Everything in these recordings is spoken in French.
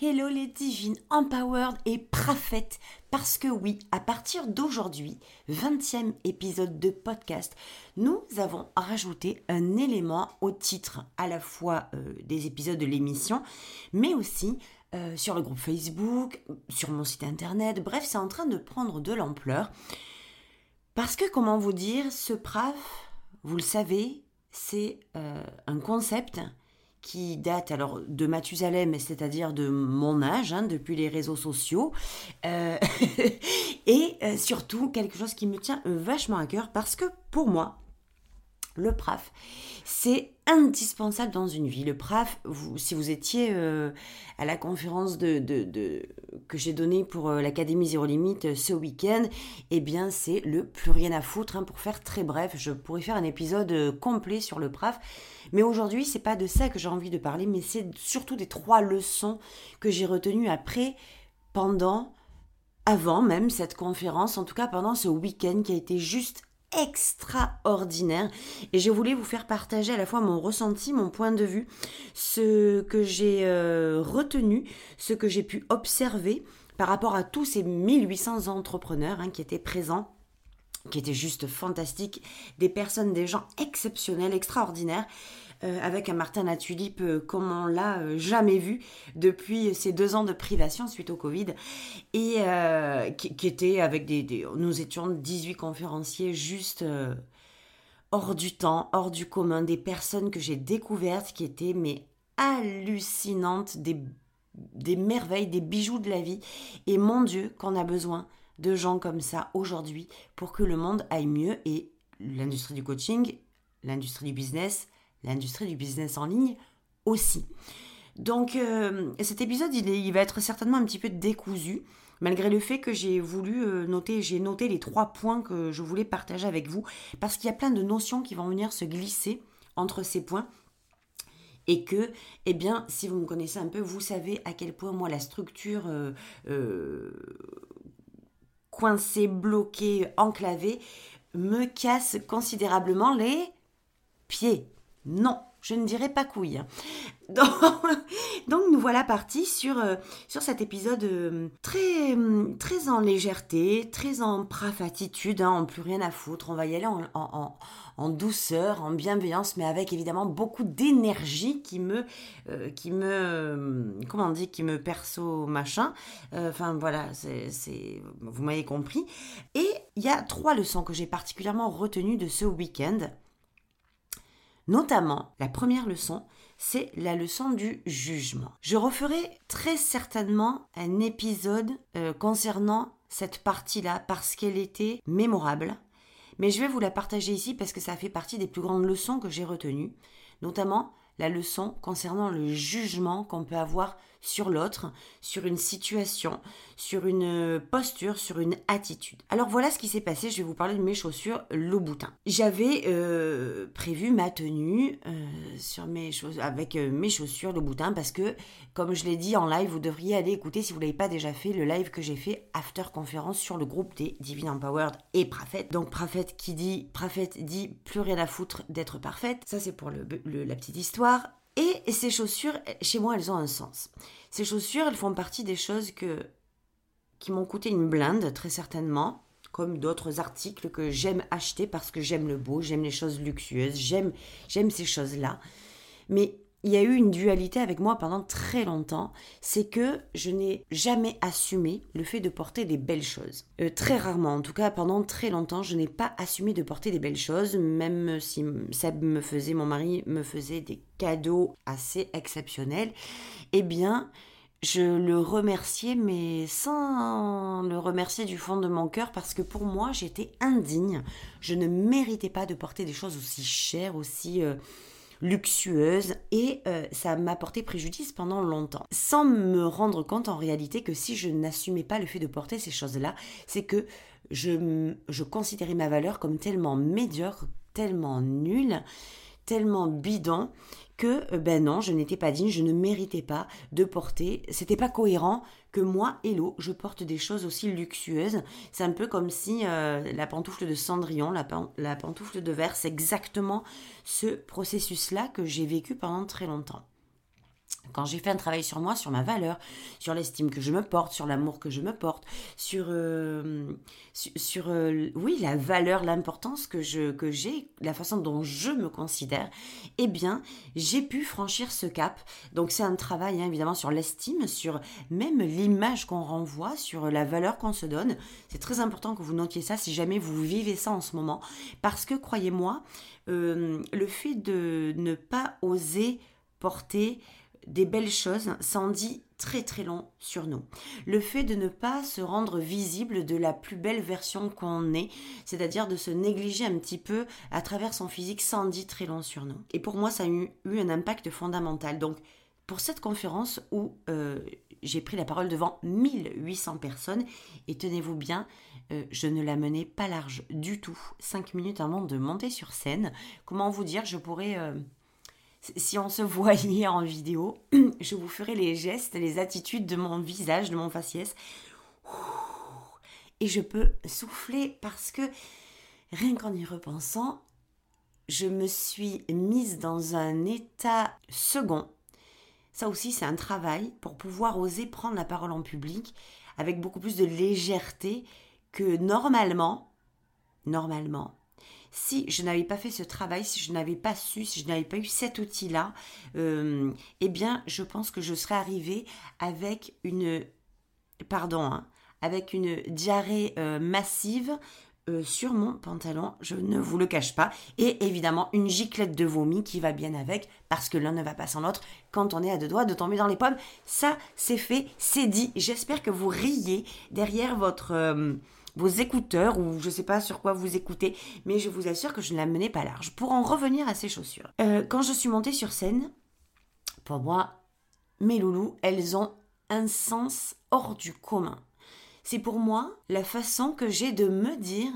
Hello les divines, empowered et parfaites. Parce que oui, à partir d'aujourd'hui, 20e épisode de podcast, nous avons rajouté un élément au titre à la fois euh, des épisodes de l'émission, mais aussi euh, sur le groupe Facebook, sur mon site internet. Bref, c'est en train de prendre de l'ampleur. Parce que, comment vous dire, ce PRAF, vous le savez, c'est euh, un concept qui date alors de Mathusalem, c'est-à-dire de mon âge, hein, depuis les réseaux sociaux, euh, et euh, surtout quelque chose qui me tient vachement à cœur parce que pour moi, le PRAF, c'est indispensable dans une vie. Le PRAF, si vous étiez euh, à la conférence de, que j'ai donnée pour l'Académie Zéro Limite ce week-end, eh bien c'est le plus rien à foutre. Hein, pour faire très bref, je pourrais faire un épisode complet sur le PRAF. Mais aujourd'hui, c'est pas de ça que j'ai envie de parler, mais c'est surtout des trois leçons que j'ai retenues après, pendant, avant même cette conférence, en tout cas pendant ce week-end qui a été juste extraordinaire. Et je voulais vous faire partager à la fois mon ressenti, mon point de vue, ce que j'ai euh, retenu, ce que j'ai pu observer par rapport à tous ces 1800 entrepreneurs hein, qui étaient présents qui était juste fantastique, des personnes, des gens exceptionnels, extraordinaires, euh, avec un Martin Latulipe euh, comme on l'a euh, jamais vu depuis ces deux ans de privation suite au Covid, et qui, était avec des, Nous étions 18 conférenciers juste hors du temps, hors du commun, des personnes que j'ai découvertes qui étaient mais hallucinantes, des, des merveilles, des bijoux de la vie, et mon Dieu qu'on a besoin de gens comme ça aujourd'hui pour que le monde aille mieux et l'industrie du coaching, l'industrie du business, l'industrie du business en ligne aussi. Donc euh, cet épisode, il, il, va être certainement un petit peu décousu, malgré le fait que j'ai voulu euh, noter, j'ai noté les trois points que je voulais partager avec vous, parce qu'il y a plein de notions qui vont venir se glisser entre ces points. Et que, eh bien, si vous me connaissez un peu, vous savez à quel point moi la structure euh, coincé, bloqué, enclavé, me casse considérablement les pieds. Non, je ne dirais pas couille. Donc, nous voilà partis sur, euh, cet épisode euh, très, très en légèreté, très en praf attitude, hein, en plus rien à foutre. On va y aller en, douceur, en bienveillance, mais avec évidemment beaucoup d'énergie qui me, euh, qui me, comment on dit, qui me perso machin. Enfin voilà, vous m'avez compris. Et il y a trois leçons que j'ai particulièrement retenues de ce week-end. Notamment, la première leçon, c'est la leçon du jugement. Je referai très certainement un épisode euh, concernant cette partie-là parce qu'elle était mémorable. Mais je vais vous la partager ici parce que ça fait partie des plus grandes leçons que j'ai retenues, notamment la leçon concernant le jugement qu'on peut avoir sur l'autre, sur une situation, sur une posture, sur une attitude. Alors voilà ce qui s'est passé, je vais vous parler de mes chaussures Louboutin. J'avais euh, prévu ma tenue euh, sur mes avec euh, mes chaussures Louboutin parce que, comme je l'ai dit en live, vous devriez aller écouter si vous ne l'avez pas déjà fait, le live que j'ai fait after conférence sur le groupe des Divine Empowered et Prafet. Donc Prafet qui dit, Prafet dit plus rien à foutre d'être parfaite. Ça c'est pour la petite histoire. Et ces chaussures, chez moi, elles ont un sens. Ces chaussures, elles font partie des choses que, qui m'ont coûté une blinde, très certainement, comme d'autres articles que j'aime acheter parce que j'aime le beau, j'aime les choses luxueuses, j'aime, j'aime ces choses-là. Mais il y a eu une dualité avec moi pendant très longtemps, c'est que je n'ai jamais assumé le fait de porter des belles choses. Euh, très rarement, en tout cas pendant très longtemps, je n'ai pas assumé de porter des belles choses, même si Seb me faisait, mon mari me faisait des cadeaux assez exceptionnels. Eh bien, je le remerciais, mais sans le remercier du fond de mon cœur, parce que pour moi, j'étais indigne. Je ne méritais pas de porter des choses aussi chères, aussi... Euh, luxueuse et euh, ça m'a porté préjudice pendant longtemps. Sans me rendre compte en réalité que si je n'assumais pas le fait de porter ces choses-là, c'est que je, je considérais ma valeur comme tellement médiocre, tellement nulle, tellement bidon que euh, ben non, je n'étais pas digne, je ne méritais pas de porter, c'était pas cohérent que moi, Hello, je porte des choses aussi luxueuses. C'est un peu comme si euh, la pantoufle de Cendrillon, la, la pantoufle de verre, c'est exactement ce processus-là que j'ai vécu pendant très longtemps quand j'ai fait un travail sur moi, sur ma valeur, sur l'estime que je me porte, sur l'amour que je me porte, sur, euh, sur, euh, oui, la valeur, l'importance que que j'ai, la façon dont je me considère, eh bien, j'ai pu franchir ce cap. Donc c'est un travail hein, évidemment sur l'estime, sur même l'image qu'on renvoie, sur la valeur qu'on se donne. C'est très important que vous notiez ça si jamais vous vivez ça en ce moment, parce que croyez-moi, euh, le fait de ne pas oser porter des belles choses s'en dit très très long sur nous. Le fait de ne pas se rendre visible de la plus belle version qu'on est, c'est-à-dire de se négliger un petit peu à travers son physique, s'en dit très long sur nous. Et pour moi, ça a eu, un impact fondamental. Donc, pour cette conférence où euh, j'ai pris la parole devant 1800 personnes, et tenez-vous bien, euh, je ne la menais pas large du tout. Cinq minutes avant de monter sur scène, comment vous dire, je pourrais... Euh, si on se voyait en vidéo, je vous ferai les gestes, les attitudes de mon visage, de mon faciès. Et je peux souffler parce que rien qu'en y repensant, je me suis mise dans un état second. Ça aussi, c'est un travail pour pouvoir oser prendre la parole en public avec beaucoup plus de légèreté que normalement, normalement, si je n'avais pas fait ce travail, si je n'avais pas su, si je n'avais pas eu cet outil-là, euh, eh bien, je pense que je serais arrivée avec une, pardon, hein, avec une diarrhée euh, massive euh, sur mon pantalon, je ne vous le cache pas, et évidemment une giclette de vomi qui va bien avec, parce que l'un ne va pas sans l'autre quand on est à deux doigts de tomber dans les pommes. Ça, c'est fait, c'est dit. J'espère que vous riez derrière votre vos écouteurs ou je sais pas sur quoi vous écoutez, mais je vous assure que je ne la menais pas large. Pour en revenir à ces chaussures, euh, quand je suis montée sur scène, pour moi, mes loulous, elles ont un sens hors du commun. C'est pour moi la façon que j'ai de me dire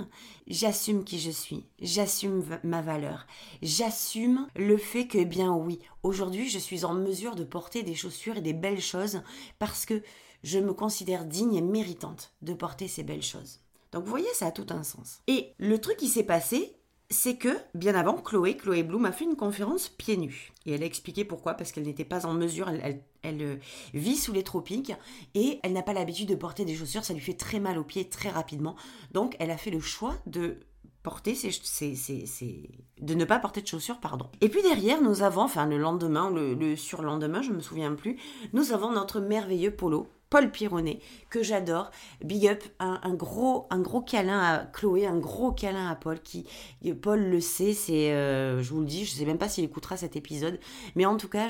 j'assume qui je suis, j'assume ma valeur, j'assume le fait que, eh bien oui, aujourd'hui je suis en mesure de porter des chaussures et des belles choses parce que je me considère digne et méritante de porter ces belles choses. Donc vous voyez, ça a tout un sens. Et le truc qui s'est passé, c'est que, bien avant, Chloé, Chloé Bloom a fait une conférence pieds nus. Et elle a expliqué pourquoi, parce qu'elle n'était pas en mesure, elle, euh, vit sous les tropiques, et elle n'a pas l'habitude de porter des chaussures, ça lui fait très mal aux pieds très rapidement. Donc elle a fait le choix de porter de ne pas porter de chaussures, pardon. Et puis derrière, nous avons, enfin le lendemain, le, le surlendemain, je me souviens plus, nous avons notre merveilleux polo Paul Pironnet, que j'adore. Big up, un, gros, un gros câlin à Chloé, un gros câlin à Paul, qui, Paul le sait, c'est, euh, je vous le dis, je sais même pas s'il écoutera cet épisode, mais en tout cas,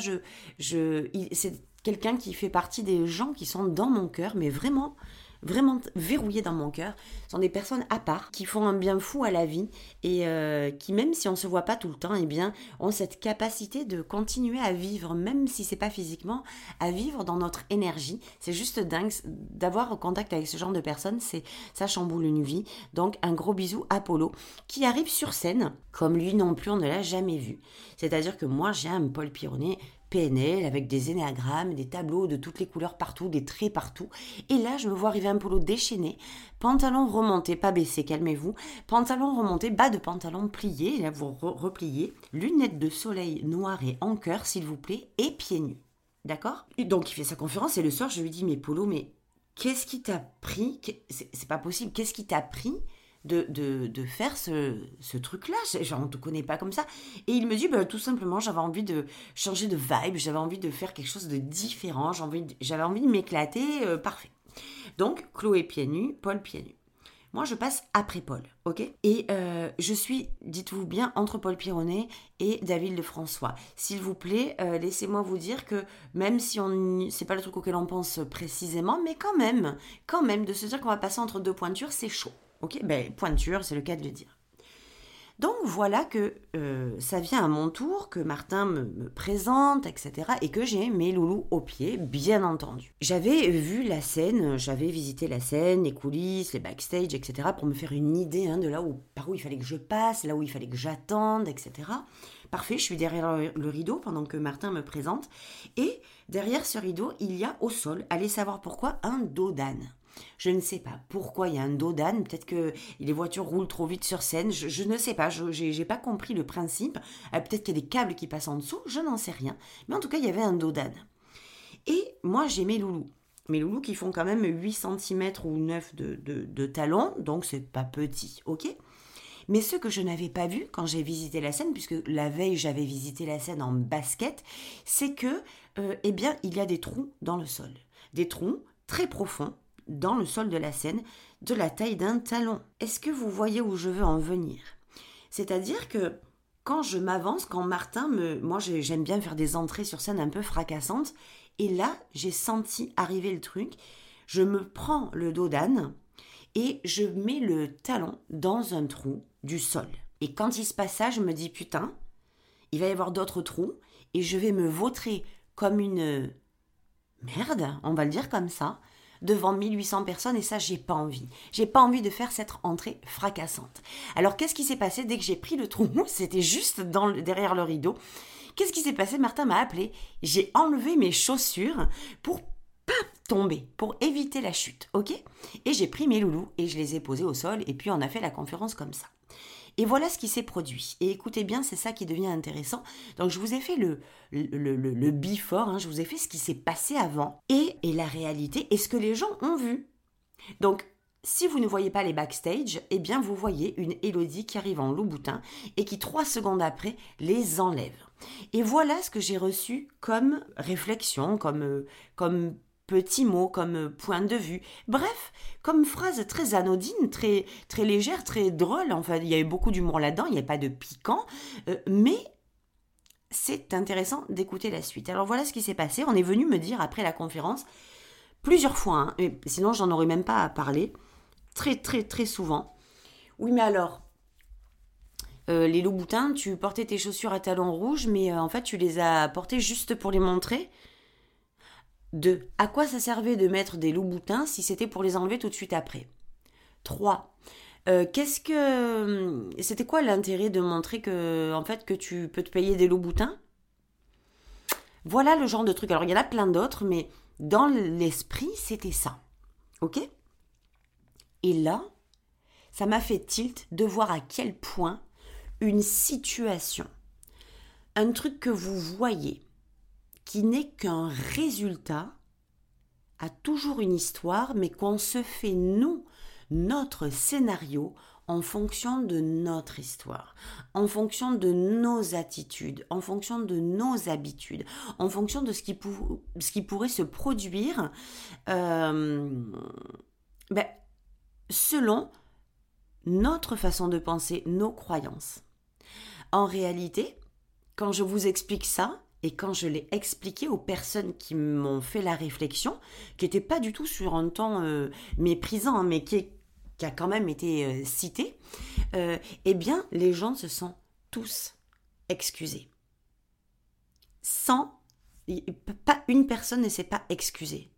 c'est quelqu'un qui fait partie des gens qui sont dans mon cœur, mais vraiment, vraiment verrouillées dans mon cœur, sont des personnes à part, qui font un bien fou à la vie et euh, qui, même si on ne se voit pas tout le temps, eh bien, ont cette capacité de continuer à vivre, même si c'est pas physiquement, à vivre dans notre énergie. C'est juste dingue d'avoir contact avec ce genre de personnes, c'est ça chamboule une vie. Donc un gros bisou à Polo qui arrive sur scène, comme lui non plus on ne l'a jamais vu. C'est-à-dire que moi j'ai un Paul Pironnet PNL avec des énéagrammes, des tableaux de toutes les couleurs partout, des traits partout. Et là, je me vois arriver un polo déchaîné, pantalon remonté, pas baissé, calmez-vous, pantalon remonté, bas de pantalon plié, là vous repliez, lunettes de soleil noires et en cœur, s'il vous plaît, et pieds nus. D'accord? Donc il fait sa conférence et le soir, je lui dis, mais Polo, mais qu'est-ce qui t'a pris? C'est pas possible, qu'est-ce qui t'a pris? De, de, faire ce, ce truc-là. Genre, on ne te connaît pas comme ça. Et il me dit, bah, tout simplement, j'avais envie de changer de vibe, j'avais envie de faire quelque chose de différent, j'avais envie, de, envie de m'éclater, euh, parfait. Donc, Chloé pieds nus, Paul pieds nus. Moi, je passe après Paul, ok? Et euh, je suis, dites-vous bien, entre Paul Pironnet et David de François. S'il vous plaît, euh, laissez-moi vous dire que même si on, c'est pas le truc auquel on pense précisément, mais quand même, quand même, de se dire qu'on va passer entre deux pointures, c'est chaud. Ok Ben, pointure, c'est le cas de le dire. Donc voilà que euh, ça vient à mon tour, que Martin me, présente, etc. Et que j'ai mes loulous au pied, bien entendu. J'avais vu la scène, j'avais visité la scène, les coulisses, les backstage, etc. pour me faire une idée hein, de là où, par où il fallait que je passe, là où il fallait que j'attende, etc. Parfait, je suis derrière le rideau pendant que Martin me présente. Et derrière ce rideau, il y a au sol, allez savoir pourquoi, un dos d'âne. Je ne sais pas pourquoi il y a un dos d'âne. Peut-être que les voitures roulent trop vite sur scène. Je, ne sais pas. Je n'ai pas compris le principe. Euh, peut-être qu'il y a des câbles qui passent en dessous. Je n'en sais rien. Mais en tout cas, il y avait un dos d'âne. Et moi, j'ai mes loulous. Mes loulous qui font quand même 8 cm ou 9 de, de, de talons. Donc, c'est pas petit. OK mais ce que je n'avais pas vu quand j'ai visité la scène, puisque la veille j'avais visité la scène en basket, c'est que, euh, eh bien, il y a des trous dans le sol. Des trous très profonds dans le sol de la scène de la taille d'un talon. Est-ce que vous voyez où je veux en venir? C'est-à-dire que quand je m'avance, quand Martin me... Moi j'aime bien faire des entrées sur scène un peu fracassantes, et là j'ai senti arriver le truc, je me prends le dos d'âne et je mets le talon dans un trou du sol. Et quand il se passe ça, je me dis putain, il va y avoir d'autres trous, et je vais me vautrer comme une merde, on va le dire comme ça, devant 1800 personnes et ça j'ai pas envie. J'ai pas envie de faire cette entrée fracassante. Alors qu'est-ce qui s'est passé dès que j'ai pris le trou? C'était juste dans derrière le rideau. Qu'est-ce qui s'est passé? Martin m'a appelé. J'ai enlevé mes chaussures pour pas tomber, pour éviter la chute, ok? Et j'ai pris mes loulous et je les ai posés au sol et puis on a fait la conférence comme ça. Et voilà ce qui s'est produit. Et écoutez bien, c'est ça qui devient intéressant. Donc je vous ai fait le, le, le, before, hein, je vous ai fait ce qui s'est passé avant et, et la réalité et ce que les gens ont vu. Donc si vous ne voyez pas les backstage, eh bien vous voyez une Elodie qui arrive en Louboutin et qui trois secondes après les enlève. Et voilà ce que j'ai reçu comme réflexion, comme, euh, comme petits mots, comme euh, point de vue. Bref, comme phrase très anodine, très, très légère, très drôle. Enfin, il y a eu beaucoup d'humour là-dedans, il n'y a pas de piquant. Euh, mais c'est intéressant d'écouter la suite. Alors voilà ce qui s'est passé. On est venu me dire après la conférence, plusieurs fois, hein, sinon j'en aurais même pas à parler, très très très souvent. Oui, mais alors, euh, les loups boutins, tu portais tes chaussures à talons rouges, mais en fait tu les as portées juste pour les montrer? 2. À quoi ça servait de mettre des loups boutins si c'était pour les enlever tout de suite après? 3. Euh, qu'est-ce que c'était quoi l'intérêt de montrer que en fait que tu peux te payer des loups boutins Voilà le genre de truc. Alors il y en a plein d'autres, mais dans l'esprit c'était ça, ok? Et là, ça m'a fait tilt de voir à quel point une situation, un truc que vous voyez, qui n'est qu'un résultat, a toujours une histoire, mais qu'on se fait nous, notre scénario, en fonction de notre histoire, en fonction de nos attitudes, en fonction de nos habitudes, en fonction de ce qui, pourrait se produire euh, ben, selon notre façon de penser, nos croyances. En réalité, quand je vous explique ça, et quand je l'ai expliqué aux personnes qui m'ont fait la réflexion, qui n'étaient pas du tout sur un temps euh, méprisant, hein, mais qui, a quand même été euh, cité, euh, eh bien, les gens se sont tous excusés. Sans. Pas une personne ne s'est pas excusée.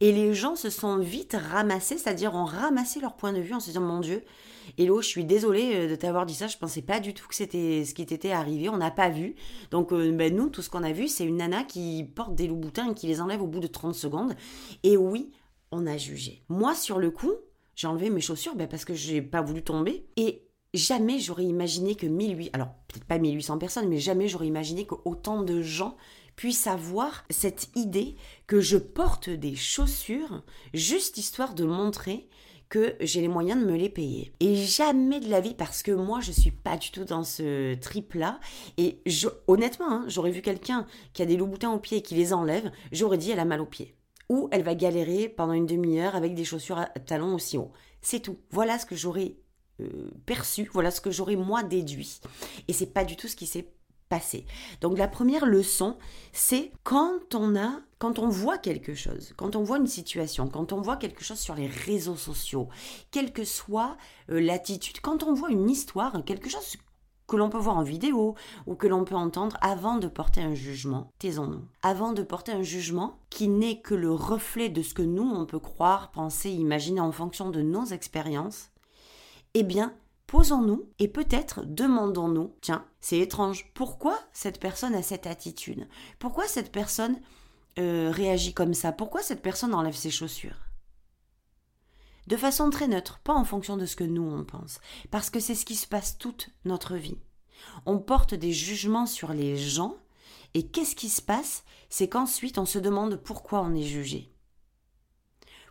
Et les gens se sont vite ramassés, c'est-à-dire ont ramassé leur point de vue en se disant Mon Dieu, Hello, je suis désolée euh, de t'avoir dit ça, je pensais pas du tout que c'était ce qui t'était arrivé, on n'a pas vu. Donc, euh, ben, nous, tout ce qu'on a vu, c'est une nana qui porte des loups boutins et qui les enlève au bout de 30 secondes. Et oui, on a jugé. Moi, sur le coup, j'ai enlevé mes chaussures ben, parce que j'ai pas voulu tomber. Et jamais j'aurais imaginé que 1800, alors peut-être pas 1800 personnes, mais jamais j'aurais imaginé que autant de gens puisse avoir cette idée que je porte des chaussures juste histoire de montrer que j'ai les moyens de me les payer. Et jamais de la vie, parce que moi, je suis pas du tout dans ce trip-là. Et je, honnêtement, hein, j'aurais vu quelqu'un qui a des loups boutins aux pieds et qui les enlève, j'aurais dit elle a mal aux pieds. Ou elle va galérer pendant une demi-heure avec des chaussures à talons aussi hauts. C'est tout. Voilà ce que j'aurais euh, perçu, voilà ce que j'aurais moi déduit. Et c'est pas du tout ce qui s'est Donc la première leçon, c'est quand on a quand on voit quelque chose, quand on voit une situation, quand on voit quelque chose sur les réseaux sociaux, quelle que soit euh, l'attitude, quand on voit une histoire, quelque chose que l'on peut voir en vidéo ou que l'on peut entendre avant de porter un jugement, taisons-nous. Avant de porter un jugement qui n'est que le reflet de ce que nous, on peut croire, penser, imaginer en fonction de nos expériences, eh bien, posons-nous et peut-être demandons-nous, tiens, c'est étrange, pourquoi cette personne a cette attitude? Pourquoi cette personne euh, réagit comme ça? Pourquoi cette personne enlève ses chaussures? De façon très neutre, pas en fonction de ce que nous on pense, parce que c'est ce qui se passe toute notre vie. On porte des jugements sur les gens, et qu'est-ce qui se passe? C'est qu'ensuite on se demande pourquoi on est jugé.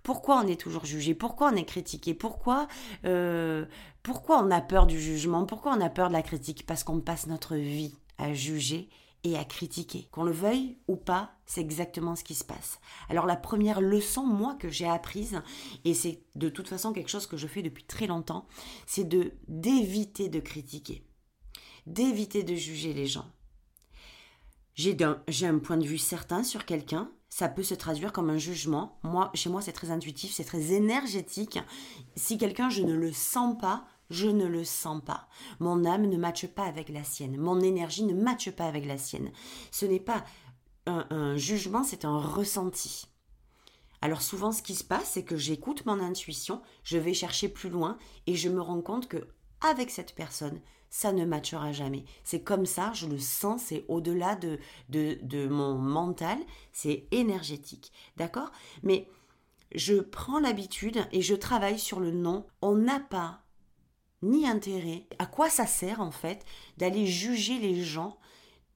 Pourquoi on est toujours jugé? Pourquoi on est critiqué? Pourquoi, euh, pourquoi on a peur du jugement? Pourquoi on a peur de la critique? Parce qu'on passe notre vie à juger et à critiquer. Qu'on le veuille ou pas, c'est exactement ce qui se passe. Alors la première leçon, moi, que j'ai apprise, et c'est de toute façon quelque chose que je fais depuis très longtemps, c'est de d'éviter de critiquer, d'éviter de juger les gens. J'ai un point de vue certain sur quelqu'un, ça peut se traduire comme un jugement. Moi, chez moi, c'est très intuitif, c'est très énergétique. Si quelqu'un, je ne le sens pas, je ne le sens pas. Mon âme ne matche pas avec la sienne. Mon énergie ne matche pas avec la sienne. Ce n'est pas un, jugement, c'est un ressenti. Alors souvent, ce qui se passe, c'est que j'écoute mon intuition, je vais chercher plus loin et je me rends compte que avec cette personne, ça ne matchera jamais. C'est comme ça, je le sens, c'est au-delà de, de, mon mental, c'est énergétique. D'accord? Mais je prends l'habitude et je travaille sur le non. On n'a pas ni intérêt. À quoi ça sert en fait d'aller juger les gens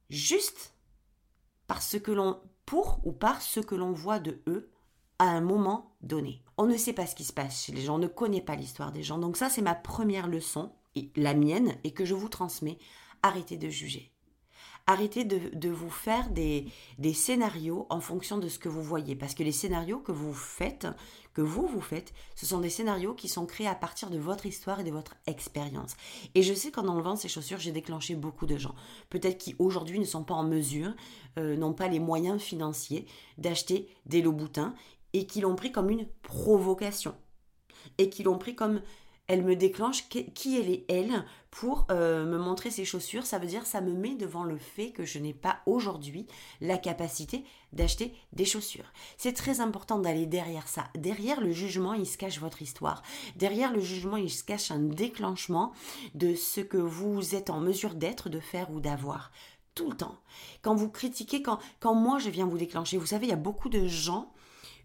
juste parce que l'on pour ou par ce que l'on voit de eux à un moment donné? On ne sait pas ce qui se passe chez les gens, on ne connaît pas l'histoire des gens. Donc ça c'est ma première leçon la mienne et que je vous transmets. Arrêtez de juger. Arrêtez de, vous faire des, des, scénarios en fonction de ce que vous voyez. Parce que les scénarios que vous faites, que vous vous faites, ce sont des scénarios qui sont créés à partir de votre histoire et de votre expérience. Et je sais qu'en enlevant ces chaussures, j'ai déclenché beaucoup de gens. Peut-être qui aujourd'hui ne sont pas en mesure, euh, n'ont pas les moyens financiers d'acheter des Louboutins et qui l'ont pris comme une provocation. Et qui l'ont pris comme elle me déclenche qui elle est elle pour euh, me montrer ses chaussures. Ça veut dire ça me met devant le fait que je n'ai pas aujourd'hui la capacité d'acheter des chaussures. C'est très important d'aller derrière ça. Derrière le jugement, il se cache votre histoire. Derrière le jugement, il se cache un déclenchement de ce que vous êtes en mesure d'être, de faire ou d'avoir tout le temps. Quand vous critiquez, quand, quand moi je viens vous déclencher, vous savez, il y a beaucoup de gens,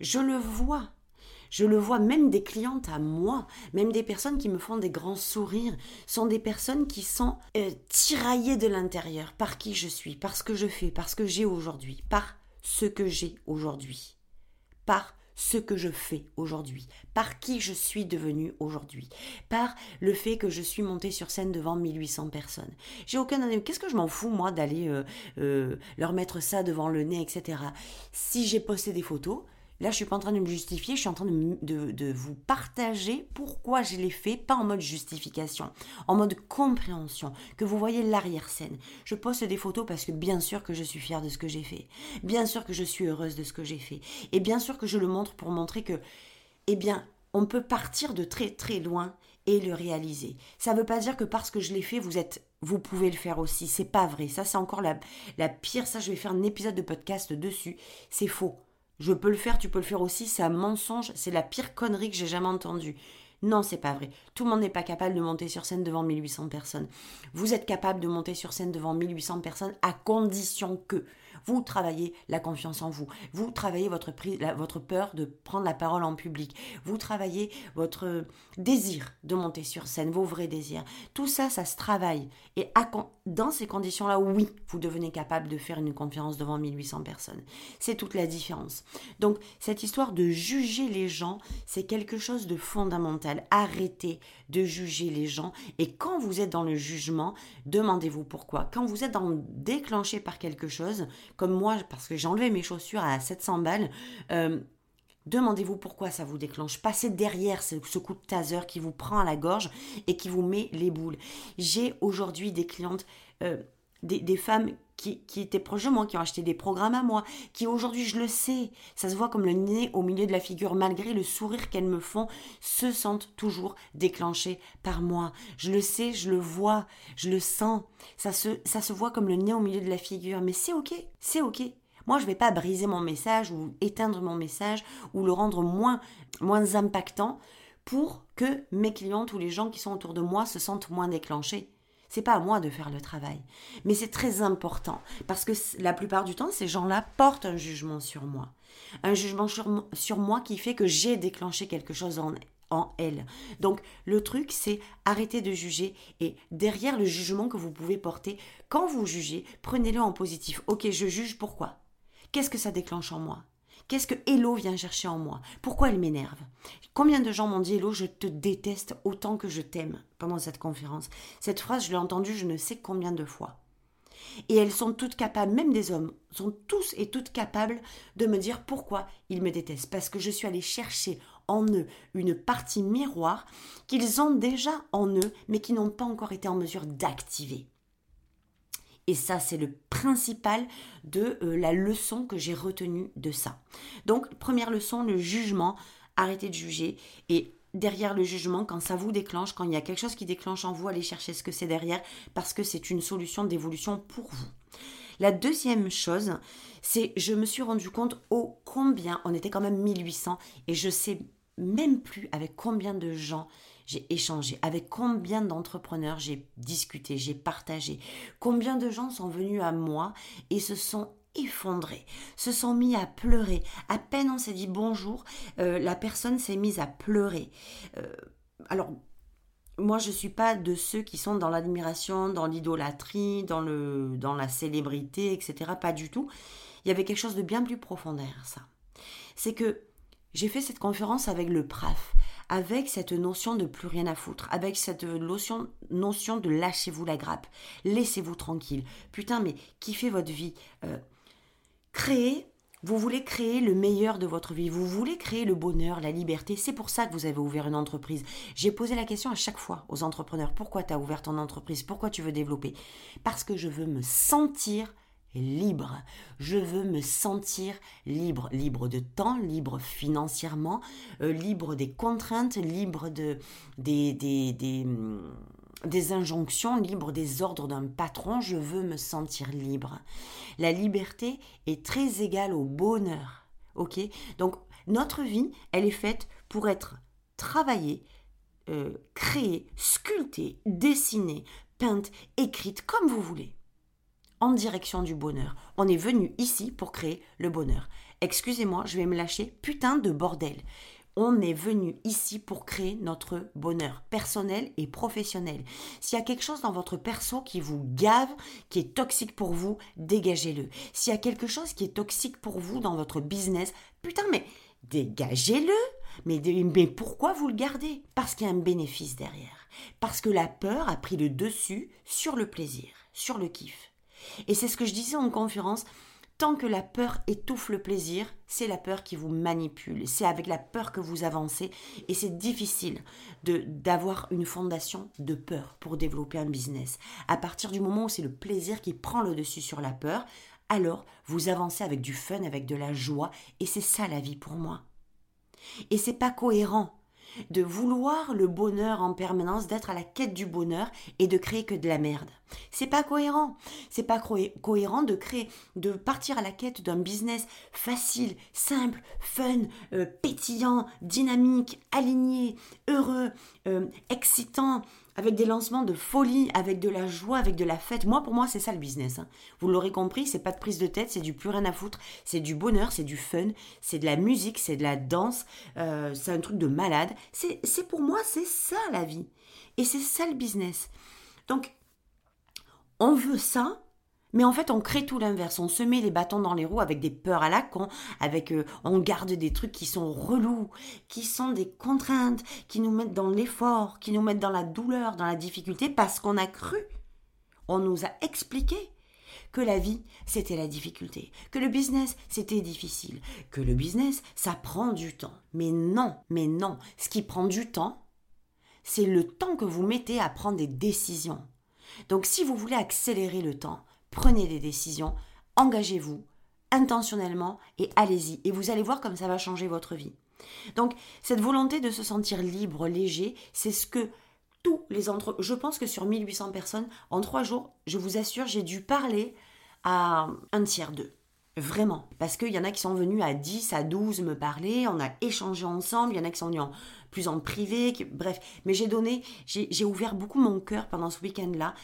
je le vois, je le vois même des clientes à moi, même des personnes qui me font des grands sourires, sont des personnes qui sont euh, tiraillées de l'intérieur par qui je suis, par ce que je fais, par ce que j'ai aujourd'hui, par ce que j'ai aujourd'hui, par ce que je fais aujourd'hui, par qui je suis devenue aujourd'hui, par le fait que je suis montée sur scène devant 1800 personnes. J'ai aucun Qu'est-ce que je m'en fous, moi, d'aller euh, euh, leur mettre ça devant le nez, etc. Si j'ai posté des photos, Là, je suis pas en train de me justifier, je suis en train de, vous partager pourquoi je l'ai fait, pas en mode justification, en mode compréhension, que vous voyez l'arrière-scène. Je poste des photos parce que bien sûr que je suis fière de ce que j'ai fait, bien sûr que je suis heureuse de ce que j'ai fait, et bien sûr que je le montre pour montrer que, eh bien, on peut partir de très très loin et le réaliser. Ça ne veut pas dire que parce que je l'ai fait, vous êtes vous pouvez le faire aussi. C'est pas vrai. Ça, c'est encore la, la pire. Ça, je vais faire un épisode de podcast dessus. C'est faux. Je peux le faire, tu peux le faire aussi, c'est un mensonge, c'est la pire connerie que j'ai jamais entendue. Non, c'est pas vrai. Tout le monde n'est pas capable de monter sur scène devant 1800 personnes. Vous êtes capable de monter sur scène devant 1800 personnes à condition que vous travaillez la confiance en vous. Vous travaillez votre, votre peur de prendre la parole en public. Vous travaillez votre désir de monter sur scène, vos vrais désirs. Tout ça, ça se travaille. Et dans ces conditions-là, oui, vous devenez capable de faire une conférence devant 1800 personnes. C'est toute la différence. Donc, cette histoire de juger les gens, c'est quelque chose de fondamental. Arrêtez de juger les gens. Et quand vous êtes dans le jugement, demandez-vous pourquoi. Quand vous êtes déclenché par quelque chose, comme moi, parce que j'ai enlevé mes chaussures à 700 balles, euh, Demandez-vous pourquoi ça vous déclenche. Passez derrière ce, coup de taser qui vous prend à la gorge et qui vous met les boules. J'ai aujourd'hui des clientes. Euh, des, femmes qui, qui, étaient proches de moi, qui ont acheté des programmes à moi, qui aujourd'hui, je le sais, ça se voit comme le nez au milieu de la figure, malgré le sourire qu'elles me font, se sentent toujours déclenchées par moi. Je le sais, je le vois, je le sens. Ça se, ça se voit comme le nez au milieu de la figure, mais c'est ok, c'est ok. Moi, je ne vais pas briser mon message ou éteindre mon message ou le rendre moins, moins impactant pour que mes clientes ou les gens qui sont autour de moi se sentent moins déclenchés. C'est pas à moi de faire le travail. Mais c'est très important parce que la plupart du temps, ces gens-là portent un jugement sur moi. Un jugement sur, moi qui fait que j'ai déclenché quelque chose en, en elle. Donc le truc, c'est arrêter de juger et derrière le jugement que vous pouvez porter, quand vous jugez, prenez-le en positif. Ok, je juge pourquoi? Qu'est-ce que ça déclenche en moi? Qu'est-ce que Hello vient chercher en moi? Pourquoi elle m'énerve? Combien de gens m'ont dit Hello, je te déteste autant que je t'aime pendant cette conférence? Cette phrase, je l'ai entendue je ne sais combien de fois. Et elles sont toutes capables, même des hommes, sont tous et toutes capables de me dire pourquoi ils me détestent. Parce que je suis allée chercher en eux une partie miroir qu'ils ont déjà en eux, mais qui n'ont pas encore été en mesure d'activer. Et ça, c'est le principal de euh, la leçon que j'ai retenue de ça. Donc, première leçon, le jugement. Arrêtez de juger. Et derrière le jugement, quand ça vous déclenche, quand il y a quelque chose qui déclenche en vous, allez chercher ce que c'est derrière, parce que c'est une solution d'évolution pour vous. La deuxième chose, c'est je me suis rendu compte au combien, on était quand même 1800, et je sais même plus avec combien de gens j'ai échangé, avec combien d'entrepreneurs j'ai discuté, j'ai partagé, combien de gens sont venus à moi et se sont effondrés, se sont mis à pleurer. À peine on s'est dit bonjour, euh, la personne s'est mise à pleurer. Euh, alors, moi, je ne suis pas de ceux qui sont dans l'admiration, dans l'idolâtrie, dans, le, dans la célébrité, etc. Pas du tout. Il y avait quelque chose de bien plus profond derrière ça. C'est que j'ai fait cette conférence avec le PRAF, avec cette notion de plus rien à foutre, avec cette notion, notion de lâchez-vous la grappe, laissez-vous tranquille. Putain, mais kiffez votre vie. Euh, vous voulez créer le meilleur de votre vie, vous voulez créer le bonheur, la liberté. C'est pour ça que vous avez ouvert une entreprise. J'ai posé la question à chaque fois aux entrepreneurs pourquoi tu as ouvert ton entreprise Pourquoi tu veux développer? Parce que je veux me sentir libre. Je veux me sentir libre, libre de temps, libre financièrement, euh, libre des contraintes, libre de, des, des, des, hum, des injonctions, libre des ordres d'un patron. Je veux me sentir libre. La liberté est très égale au bonheur. Ok? Donc notre vie, elle est faite pour être travaillée, euh, créée, sculptée, dessinée, peinte, écrite, comme vous voulez en direction du bonheur. On est venu ici pour créer le bonheur. Excusez-moi, je vais me lâcher, putain de bordel. On est venu ici pour créer notre bonheur personnel et professionnel. S'il y a quelque chose dans votre perso qui vous gave, qui est toxique pour vous, dégagez-le. S'il y a quelque chose qui est toxique pour vous dans votre business, putain mais dégagez-le. Mais, mais pourquoi vous le gardez? Parce qu'il y a un bénéfice derrière. Parce que la peur a pris le dessus sur le plaisir, sur le kiff. Et c'est ce que je disais en conférence, tant que la peur étouffe le plaisir, c'est la peur qui vous manipule, c'est avec la peur que vous avancez et c'est difficile de d'avoir une fondation de peur pour développer un business. À partir du moment où c'est le plaisir qui prend le dessus sur la peur, alors vous avancez avec du fun, avec de la joie et c'est ça la vie pour moi. Et c'est pas cohérent de vouloir le bonheur en permanence, d'être à la quête du bonheur et de créer que de la merde. C'est pas cohérent. C'est pas cohérent de créer, de partir à la quête d'un business facile, simple, fun, euh, pétillant, dynamique, aligné, heureux, euh, excitant, avec des lancements de folie, avec de la joie, avec de la fête. Moi, pour moi, c'est ça le business. Hein. Vous l'aurez compris, c'est pas de prise de tête, c'est du plus rien à foutre, c'est du bonheur, c'est du fun, c'est de la musique, c'est de la danse, euh, c'est un truc de malade. C'est pour moi, c'est ça la vie. Et c'est ça le business. Donc, on veut ça, mais en fait, on crée tout l'inverse. On se met les bâtons dans les roues avec des peurs à la con, avec euh, on garde des trucs qui sont relous, qui sont des contraintes, qui nous mettent dans l'effort, qui nous mettent dans la douleur, dans la difficulté, parce qu'on a cru. On nous a expliqué que la vie, c'était la difficulté, que le business, c'était difficile, que le business, ça prend du temps. Mais non, mais non. Ce qui prend du temps, c'est le temps que vous mettez à prendre des décisions. Donc si vous voulez accélérer le temps, prenez des décisions, engagez-vous intentionnellement et allez-y. Et vous allez voir comme ça va changer votre vie. Donc, cette volonté de se sentir libre, léger, c'est ce que tous les entre... Je pense que sur 1800 personnes, en trois jours, je vous assure, j'ai dû parler à un tiers d'eux. Vraiment. Parce qu'il y en a qui sont venus à 10, à 12 me parler, on a échangé ensemble, il y en a qui sont venus en, plus en privé, bref. Mais j'ai donné, j'ai ouvert beaucoup mon cœur pendant ce week-end-là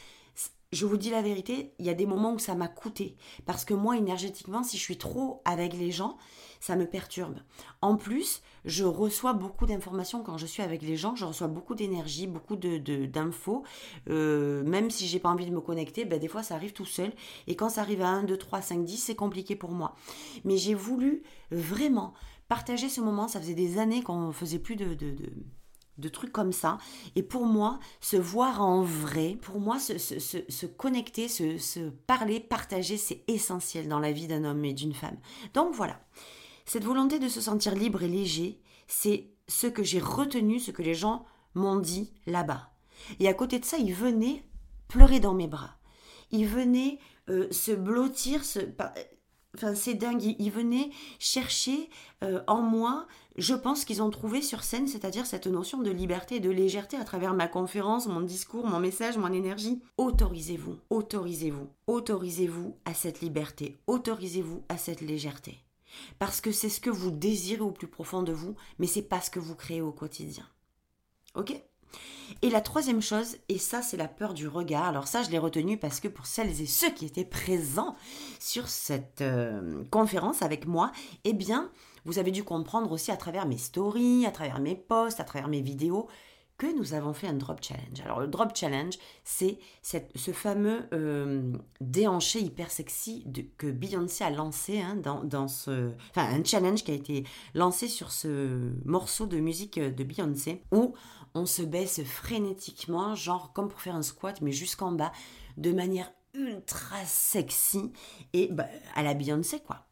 je vous dis la vérité, il y a des moments où ça m'a coûté. Parce que moi, énergétiquement, si je suis trop avec les gens, ça me perturbe. En plus, je reçois beaucoup d'informations quand je suis avec les gens. Je reçois beaucoup d'énergie, beaucoup de, d'infos. Euh, même si j'ai pas envie de me connecter, ben, des fois, ça arrive tout seul. Et quand ça arrive à 1, 2, 3, 5, 10, c'est compliqué pour moi. Mais j'ai voulu vraiment partager ce moment. Ça faisait des années qu'on faisait plus de de trucs comme ça. Et pour moi, se voir en vrai, pour moi, se, se, connecter, se, se, parler, partager, c'est essentiel dans la vie d'un homme et d'une femme. Donc voilà, cette volonté de se sentir libre et léger, c'est ce que j'ai retenu, ce que les gens m'ont dit là-bas. Et à côté de ça, ils venaient pleurer dans mes bras. Ils venaient euh, se blottir, se, Enfin, c'est dingue. Ils venaient chercher euh, en moi, je pense qu'ils ont trouvé sur scène, c'est-à-dire cette notion de liberté et de légèreté à travers ma conférence, mon discours, mon message, mon énergie. Autorisez-vous, autorisez-vous, autorisez-vous à cette liberté, autorisez-vous à cette légèreté. Parce que c'est ce que vous désirez au plus profond de vous, mais c'est pas ce que vous créez au quotidien. Ok? Et la troisième chose, et ça c'est la peur du regard, alors ça je l'ai retenu parce que pour celles et ceux qui étaient présents sur cette euh, conférence avec moi, eh bien vous avez dû comprendre aussi à travers mes stories, à travers mes posts, à travers mes vidéos, que nous avons fait un drop challenge. Alors le drop challenge, c'est ce fameux euh, déhanché hyper sexy que Beyoncé a lancé hein, dans, dans, ce... Enfin, un challenge qui a été lancé sur ce morceau de musique de Beyoncé, où on se baisse frénétiquement, genre comme pour faire un squat, mais jusqu'en bas, de manière ultra sexy et bah, à la Beyoncé, quoi.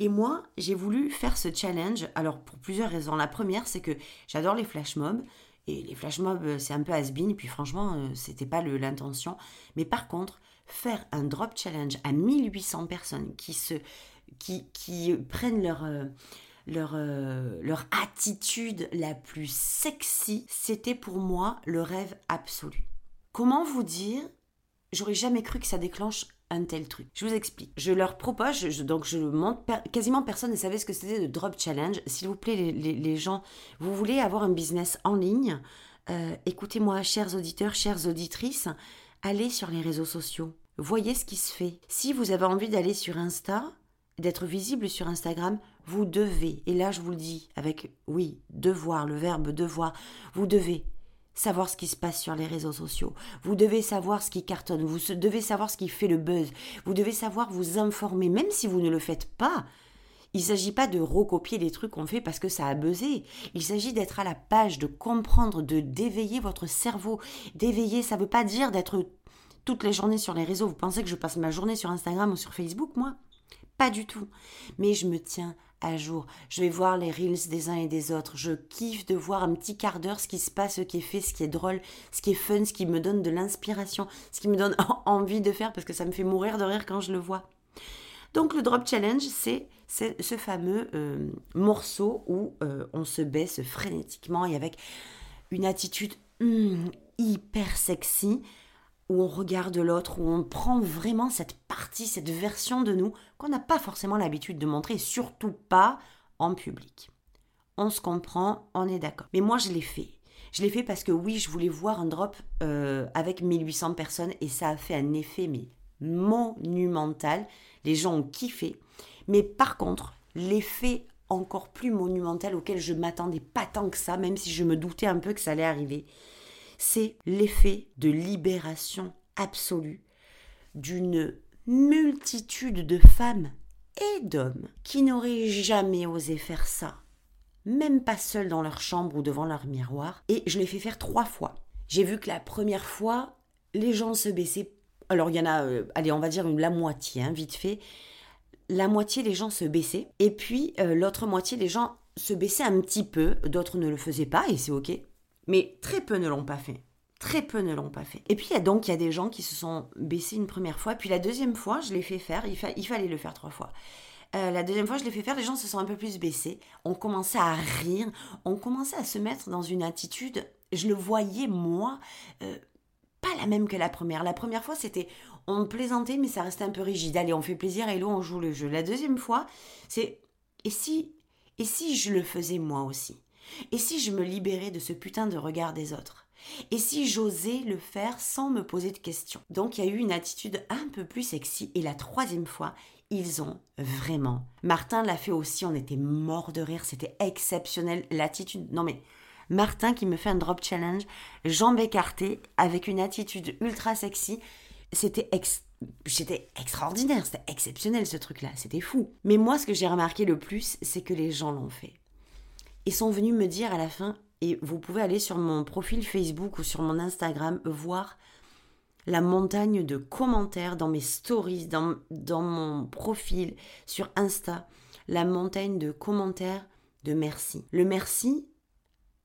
Et moi, j'ai voulu faire ce challenge, alors pour plusieurs raisons. La première, c'est que j'adore les flash mobs, et les flash mobs, euh, c'est un peu has-been, puis franchement, euh, c'était pas l'intention. Mais par contre, faire un drop challenge à 1800 personnes qui se qui, prennent leur, leur, euh, leur attitude la plus sexy, c'était pour moi le rêve absolu. Comment vous dire J'aurais jamais cru que ça déclenche un tel truc. Je vous explique. Je leur propose, donc je montre, quasiment personne ne savait ce que c'était de drop challenge. S'il vous plaît, les, gens, vous voulez avoir un business en ligne, euh, écoutez-moi, chers auditeurs, chères auditrices, allez sur les réseaux sociaux. Voyez ce qui se fait. Si vous avez envie d'aller sur Insta, d'être visible sur Instagram, vous devez, et là je vous le dis avec oui, devoir, le verbe devoir, vous devez savoir ce qui se passe sur les réseaux sociaux. Vous devez savoir ce qui cartonne, vous devez savoir ce qui fait le buzz, vous devez savoir vous informer, même si vous ne le faites pas. Il ne s'agit pas de recopier les trucs qu'on fait parce que ça a buzzé. Il s'agit d'être à la page, de comprendre, de d'éveiller votre cerveau. D'éveiller, ça ne veut pas dire d'être toutes les journées sur les réseaux. Vous pensez que je passe ma journée sur Instagram ou sur Facebook, moi? Pas du tout. Mais je me tiens à jour. Je vais voir les reels des uns et des autres. Je kiffe de voir un petit quart d'heure ce qui se passe, ce qui est fait, ce qui est drôle, ce qui est fun, ce qui me donne de l'inspiration, ce qui me donne envie de faire parce que ça me fait mourir de rire quand je le vois. Donc le drop challenge, c'est ce fameux euh, morceau où euh, on se baisse frénétiquement et avec une attitude hmm, hyper sexy où on regarde l'autre, où on prend vraiment cette partie, cette version de nous qu'on n'a pas forcément l'habitude de montrer, surtout pas en public. On se comprend, on est d'accord. Mais moi, je l'ai fait. Je l'ai fait parce que oui, je voulais voir un drop euh, avec 1800 personnes et ça a fait un effet monumental. Les gens ont kiffé. Mais par contre, l'effet encore plus monumental auquel je m'attendais pas tant que ça, même si je me doutais un peu que ça allait arriver, c'est l'effet de libération absolue d'une multitude de femmes et d'hommes qui n'auraient jamais osé faire ça, même pas seuls dans leur chambre ou devant leur miroir, et je l'ai fait faire trois fois. J'ai vu que la première fois, les gens se baissaient. Alors il y en a, euh, allez, on va dire une, la moitié, hein, vite fait. La moitié des gens se baissaient, et puis euh, l'autre moitié des gens se baissaient un petit peu, d'autres ne le faisaient pas, et c'est ok mais très peu ne l'ont pas fait. Très peu ne l'ont pas fait. Et puis il y a donc il y a des gens qui se sont baissés une première fois, puis la deuxième fois, je l'ai fait faire, il, fallait le faire trois fois. Euh, la deuxième fois, je l'ai fait faire, les gens se sont un peu plus baissés, on commençait à rire, on commençait à se mettre dans une attitude, je le voyais moi, euh, pas la même que la première. La première fois, c'était, on plaisantait, mais ça restait un peu rigide. Allez, on fait plaisir, et là, on joue le jeu. La deuxième fois, c'est, et si, et si je le faisais moi aussi? Et si je me libérais de ce putain de regard des autres? Et si j'osais le faire sans me poser de questions? Donc il y a eu une attitude un peu plus sexy. Et la troisième fois, ils ont vraiment. Martin l'a fait aussi, on était mort de rire, c'était exceptionnel. L'attitude. Non mais. Martin qui me fait un drop challenge, jambes écartées, avec une attitude ultra sexy. C'était extraordinaire, c'était exceptionnel ce truc-là, c'était fou. Mais moi, ce que j'ai remarqué le plus, c'est que les gens l'ont fait. Ils sont venus me dire à la fin, et vous pouvez aller sur mon profil Facebook ou sur mon Instagram voir la montagne de commentaires dans mes stories, dans, dans mon profil sur Insta, la montagne de commentaires de merci. Le merci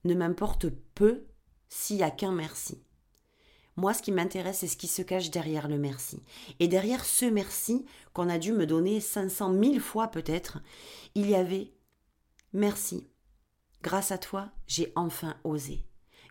ne m'importe peu s'il n'y a qu'un merci. Moi, ce qui m'intéresse, c'est ce qui se cache derrière le merci. Et derrière ce merci, qu'on a dû me donner 500 000 fois peut-être, il y avait merci. Grâce à toi, j'ai enfin osé.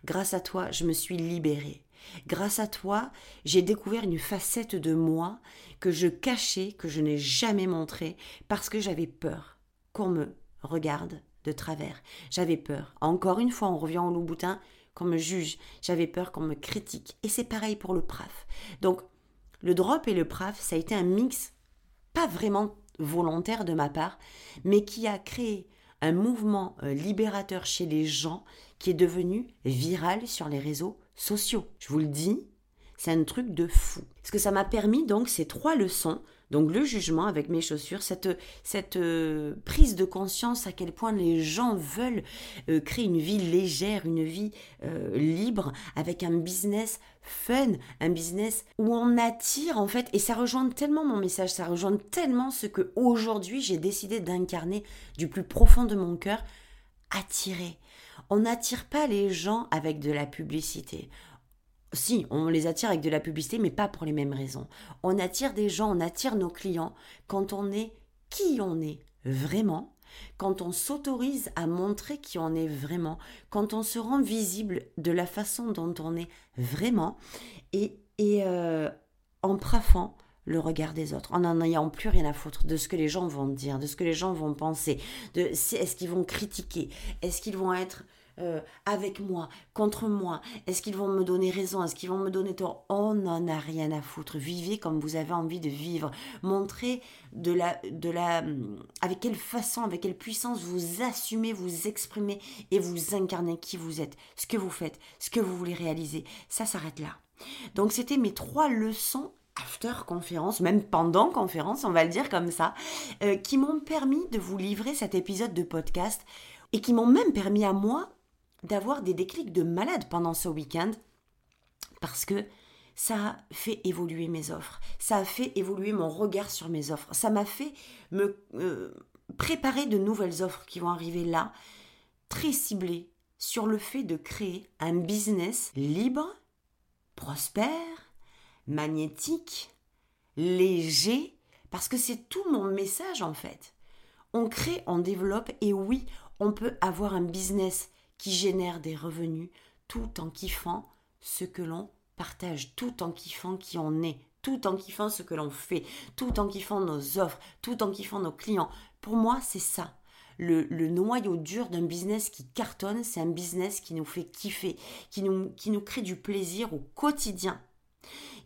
Grâce à toi, je me suis libérée. Grâce à toi, j'ai découvert une facette de moi que je cachais, que je n'ai jamais montrée, parce que j'avais peur qu'on me regarde de travers. J'avais peur. Encore une fois, on revient au loup-boutin, qu'on me juge. J'avais peur qu'on me critique. Et c'est pareil pour le PRAF. Donc, le drop et le PRAF, ça a été un mix pas vraiment volontaire de ma part, mais qui a créé un mouvement euh, libérateur chez les gens qui est devenu viral sur les réseaux sociaux. Je vous le dis, c'est un truc de fou. Ce que ça m'a permis, donc, ces trois leçons, donc le jugement avec mes chaussures, cette, euh, prise de conscience à quel point les gens veulent euh, créer une vie légère, une vie libre, avec un business fun, un business où on attire en fait, et ça rejoint tellement mon message, ça rejoint tellement ce que aujourd'hui j'ai décidé d'incarner du plus profond de mon cœur, attirer. On n'attire pas les gens avec de la publicité. Si, on les attire avec de la publicité, mais pas pour les mêmes raisons. On attire des gens, on attire nos clients quand on est qui on est vraiment, quand on s'autorise à montrer qui on est vraiment, quand on se rend visible de la façon dont on est vraiment, et, et euh, en prafant le regard des autres, en n'en ayant plus rien à foutre de ce que les gens vont dire, de ce que les gens vont penser, de est-ce qu'ils vont critiquer, est-ce qu'ils vont être euh, avec moi, contre moi Est-ce qu'ils vont me donner raison? Est-ce qu'ils vont me donner tort? On n'en a rien à foutre. Vivez comme vous avez envie de vivre. Montrez de la, de la, avec quelle façon, avec quelle puissance vous assumez, vous exprimez et vous incarnez qui vous êtes, ce que vous faites, ce que vous voulez réaliser. Ça s'arrête là. Donc c'était mes trois leçons after conférence, même pendant conférence, on va le dire comme ça, euh, qui m'ont permis de vous livrer cet épisode de podcast et qui m'ont même permis à moi d'avoir des déclics de malade pendant ce week-end parce que ça a fait évoluer mes offres, ça a fait évoluer mon regard sur mes offres, ça m'a fait me euh, préparer de nouvelles offres qui vont arriver là, très ciblées sur le fait de créer un business libre, prospère, magnétique, léger, parce que c'est tout mon message en fait. On crée, on développe et oui, on peut avoir un business qui génère des revenus tout en kiffant ce que l'on partage, tout en kiffant qui on est, tout en kiffant ce que l'on fait, tout en kiffant nos offres, tout en kiffant nos clients. Pour moi, c'est ça. Le, noyau dur d'un business qui cartonne, c'est un business qui nous fait kiffer, qui nous, qui nous crée du plaisir au quotidien.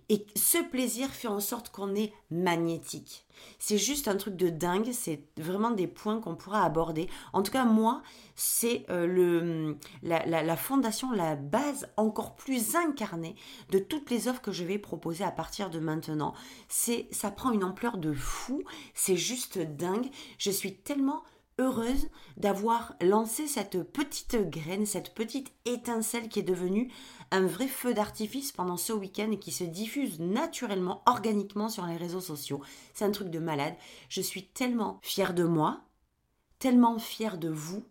Et ce plaisir fait en sorte qu'on est magnétique. C'est juste un truc de dingue, c'est vraiment des points qu'on pourra aborder. En tout cas, moi, c'est euh, le la, la, fondation, la base encore plus incarnée de toutes les offres que je vais proposer à partir de maintenant. C'est ça prend une ampleur de fou, c'est juste dingue. Je suis tellement heureuse d'avoir lancé cette petite graine, cette petite étincelle qui est devenue un vrai feu d'artifice pendant ce week-end qui se diffuse naturellement, organiquement sur les réseaux sociaux. C'est un truc de malade. Je suis tellement fière de moi, tellement fière de vous,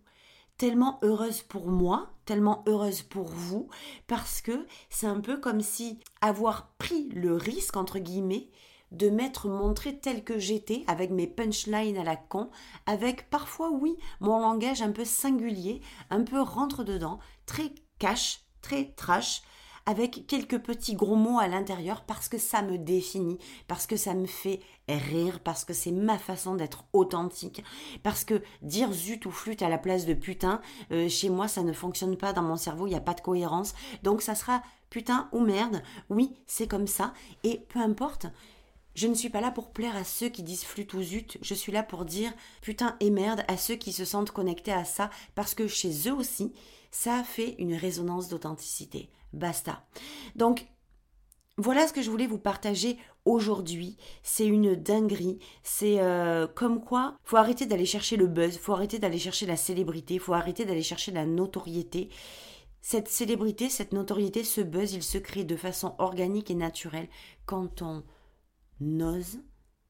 tellement heureuse pour moi, tellement heureuse pour vous, parce que c'est un peu comme si avoir pris le risque, entre guillemets, de m'être montré tel que j'étais, avec mes punchlines à la con, avec parfois, oui, mon langage un peu singulier, un peu rentre-dedans, très cash, très trash, avec quelques petits gros mots à l'intérieur parce que ça me définit, parce que ça me fait rire, parce que c'est ma façon d'être authentique, parce que dire zut ou flûte à la place de putain, euh, chez moi ça ne fonctionne pas dans mon cerveau, il n'y a pas de cohérence, donc ça sera putain ou merde, oui c'est comme ça, et peu importe, je ne suis pas là pour plaire à ceux qui disent flûte ou zut, je suis là pour dire putain et merde à ceux qui se sentent connectés à ça, parce que chez eux aussi, ça fait une résonance d'authenticité. Basta. Donc, voilà ce que je voulais vous partager aujourd'hui. C'est une dinguerie. C'est euh, comme quoi, faut arrêter d'aller chercher le buzz, faut arrêter d'aller chercher la célébrité, faut arrêter d'aller chercher la notoriété. Cette célébrité, cette notoriété, ce buzz, il se crée de façon organique et naturelle quand on ose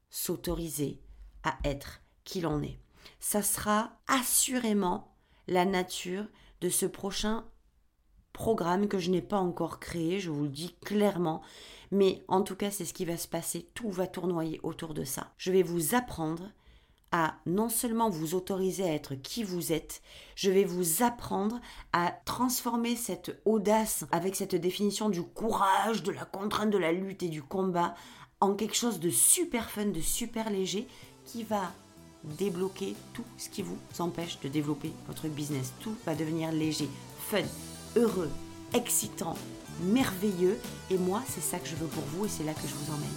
s'autoriser à être qui l'on est. Ça sera assurément la nature de ce prochain programme que je n'ai pas encore créé, je vous le dis clairement. Mais en tout cas, c'est ce qui va se passer. Tout va tournoyer autour de ça. Je vais vous apprendre à non seulement vous autoriser à être qui vous êtes, je vais vous apprendre à transformer cette audace avec cette définition du courage, de la contrainte, de la lutte et du combat en quelque chose de super fun, de super léger qui va débloquer tout ce qui vous empêche de développer votre business. Tout va devenir léger, fun, heureux, excitant, merveilleux. Et moi, c'est ça que je veux pour vous et c'est là que je vous emmène.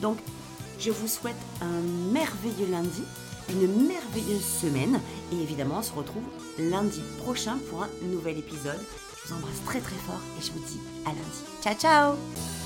Donc, je vous souhaite un merveilleux lundi, une merveilleuse semaine. Et évidemment, on se retrouve lundi prochain pour un nouvel épisode. Je vous embrasse très très fort et je vous dis à lundi. Ciao ciao